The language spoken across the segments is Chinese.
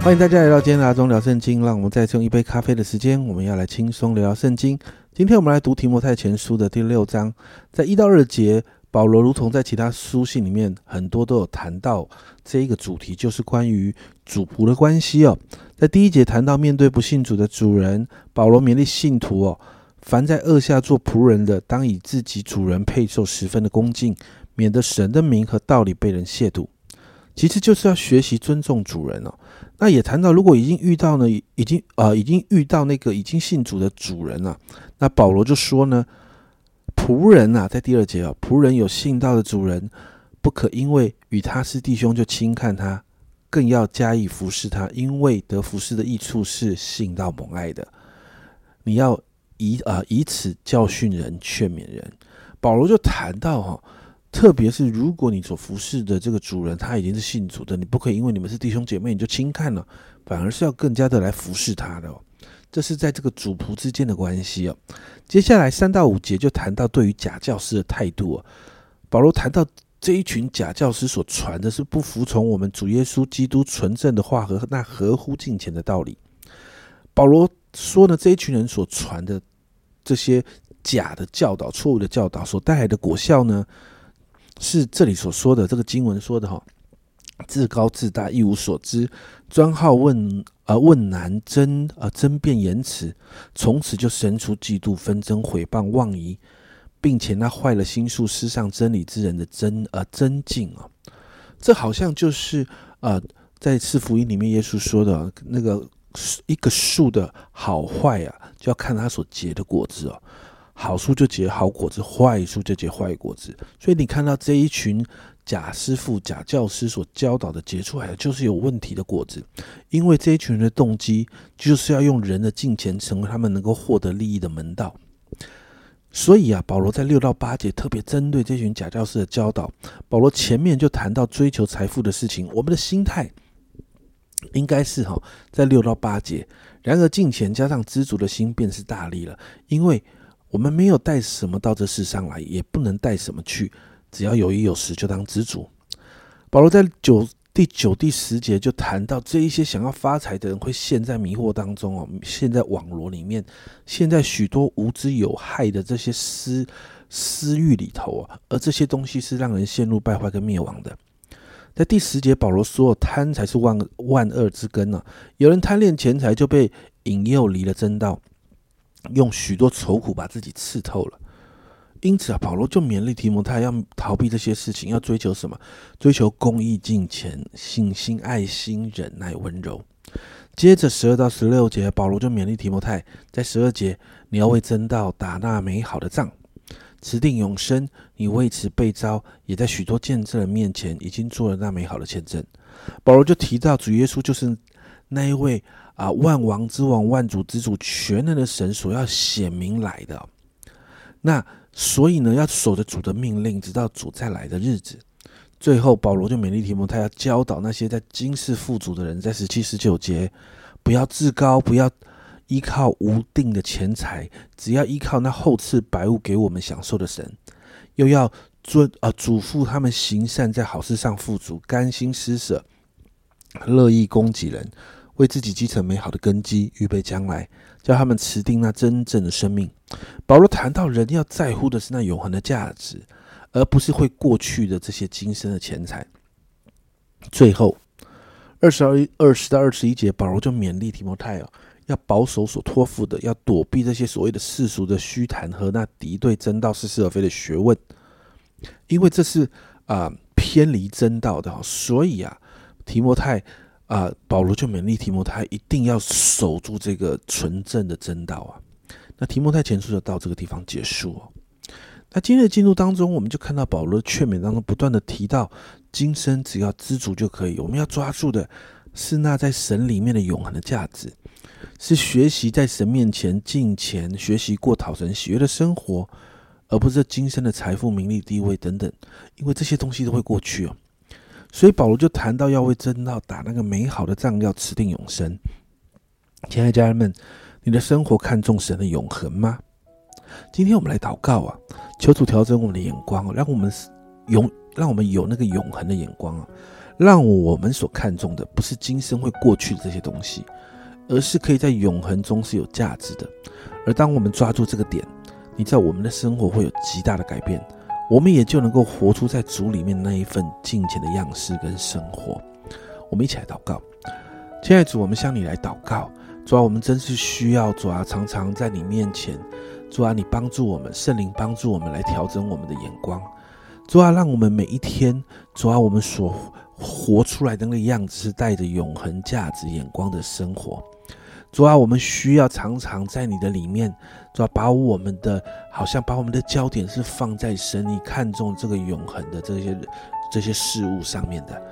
欢迎大家来到今天的阿忠聊圣经，让我们再次用一杯咖啡的时间，我们要来轻松聊聊圣经。今天我们来读提摩太前书的第六章，在一到二节，保罗如同在其他书信里面很多都有谈到这一个主题，就是关于主仆的关系哦。在第一节谈到面对不信主的主人，保罗勉励信徒哦，凡在恶下做仆人的，当以自己主人配受十分的恭敬，免得神的名和道理被人亵渎。其实就是要学习尊重主人哦。那也谈到，如果已经遇到呢，已经呃已经遇到那个已经信主的主人了，那保罗就说呢，仆人啊，在第二节啊，仆人有信道的主人，不可因为与他是弟兄就轻看他，更要加以服侍他，因为得服侍的益处是信道蒙爱的。你要以啊以此教训人，劝勉人。保罗就谈到哈。特别是如果你所服侍的这个主人他已经是信主的，你不可以因为你们是弟兄姐妹你就轻看了，反而是要更加的来服侍他的。这是在这个主仆之间的关系哦。接下来三到五节就谈到对于假教师的态度哦。保罗谈到这一群假教师所传的是不服从我们主耶稣基督纯正的话和那合乎敬虔的道理。保罗说呢，这一群人所传的这些假的教导、错误的教导所带来的果效呢？是这里所说的这个经文说的哈，自高自大，一无所知，专好问呃问难争呃争辩言辞，从此就生出嫉妒纷争毁谤妄疑，并且那坏了心术失上真理之人的真呃真境啊，这好像就是呃在四福音里面耶稣说的那个一个树的好坏啊，就要看它所结的果子哦。好树就结好果子，坏树就结坏果子。所以你看到这一群假师傅、假教师所教导的结出来的，就是有问题的果子。因为这一群人的动机就是要用人的金钱成为他们能够获得利益的门道。所以啊，保罗在六到八节特别针对这群假教师的教导。保罗前面就谈到追求财富的事情，我们的心态应该是哈，在六到八节。然而金钱加上知足的心，便是大利了，因为。我们没有带什么到这世上来，也不能带什么去。只要有一有十，就当知足。保罗在九第九第十节就谈到，这一些想要发财的人会陷在迷惑当中哦，陷在网罗里面，陷在许多无知有害的这些私私欲里头啊。而这些东西是让人陷入败坏跟灭亡的。在第十节，保罗说：“贪才是万万恶之根呢。有人贪恋钱财，就被引诱离了真道。”用许多愁苦把自己刺透了，因此啊，保罗就勉励提摩太要逃避这些事情，要追求什么？追求公义、敬虔、信心、爱心、忍耐、温柔。接着十二到十六节，保罗就勉励提摩太，在十二节，你要为真道打那美好的仗，持定永生。你为此被招，也在许多见证人面前已经做了那美好的见证。保罗就提到主耶稣就是那一位。啊，万王之王、万主之主、全能的神所要显明来的，那所以呢，要守着主的命令，直到主再来的日子。最后，保罗就勉励提摩太，要教导那些在今世富足的人，在十七、十九节，不要自高，不要依靠无定的钱财，只要依靠那后赐百物给我们享受的神。又要尊啊，嘱咐他们行善，在好事上富足，甘心施舍，乐意供给人。为自己积成美好的根基，预备将来，叫他们持定那真正的生命。保罗谈到，人要在乎的是那永恒的价值，而不是会过去的这些今生的钱财。最后，二十二二十到二十一节，保罗就勉励提摩太哦，要保守所托付的，要躲避这些所谓的世俗的虚谈和那敌对真道、似是而非的学问，因为这是啊偏离真道的。所以啊，提摩太。啊，保罗就勉励提摩太一定要守住这个纯正的真道啊。那提摩太前书就到这个地方结束哦。那今日的进度当中，我们就看到保罗的劝勉当中不断的提到，今生只要知足就可以。我们要抓住的是那在神里面的永恒的价值，是学习在神面前敬虔，学习过讨神喜悦的生活，而不是今生的财富、名利、地位等等，因为这些东西都会过去哦。所以保罗就谈到要为真道打那个美好的仗，要持定永生。亲爱的家人们，你的生活看重神的永恒吗？今天我们来祷告啊，求主调整我们的眼光，让我们永让我们有那个永恒的眼光啊，让我们所看重的不是今生会过去的这些东西，而是可以在永恒中是有价值的。而当我们抓住这个点，你知道我们的生活会有极大的改变，我们也就能够活出在主里面那一份敬虔的样式跟生活。我们一起来祷告，亲爱的主，我们向你来祷告。主啊，我们真是需要主啊，常常在你面前，主啊，你帮助我们，圣灵帮助我们来调整我们的眼光。主啊，让我们每一天，主啊，我们所活出来的那个样子是带着永恒价值眼光的生活。主啊，我们需要常常在你的里面，主啊，把我们的好像把我们的焦点是放在神你看重这个永恒的这些这些事物上面的。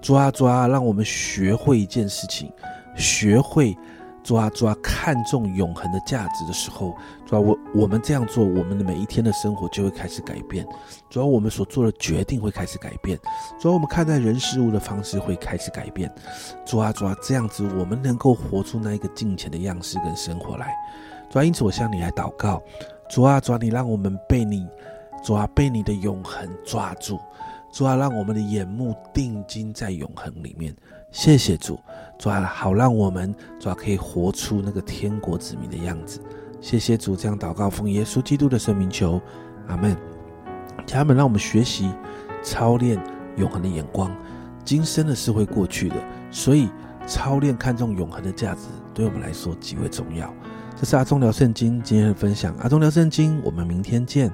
主啊，主啊，让我们学会一件事情，学会。抓抓，看重永恒的价值的时候，主啊，我我们这样做，我们的每一天的生活就会开始改变。主要我们所做的决定会开始改变。主要我们看待人事物的方式会开始改变。抓抓，这样子我们能够活出那一个金钱的样式跟生活来。主啊，因此我向你来祷告。主啊，主啊，你让我们被你，抓，被你的永恒抓住。主啊，让我们的眼目定睛在永恒里面。谢谢主，主啊，好让我们主啊可以活出那个天国子民的样子。谢谢主，这样祷告奉耶稣基督的圣名求，阿门。家人们，让我们学习操练永恒的眼光。今生的事会过去的，所以操练看重永恒的价值，对我们来说极为重要。这是阿忠聊圣经今天的分享，阿忠聊圣经，我们明天见。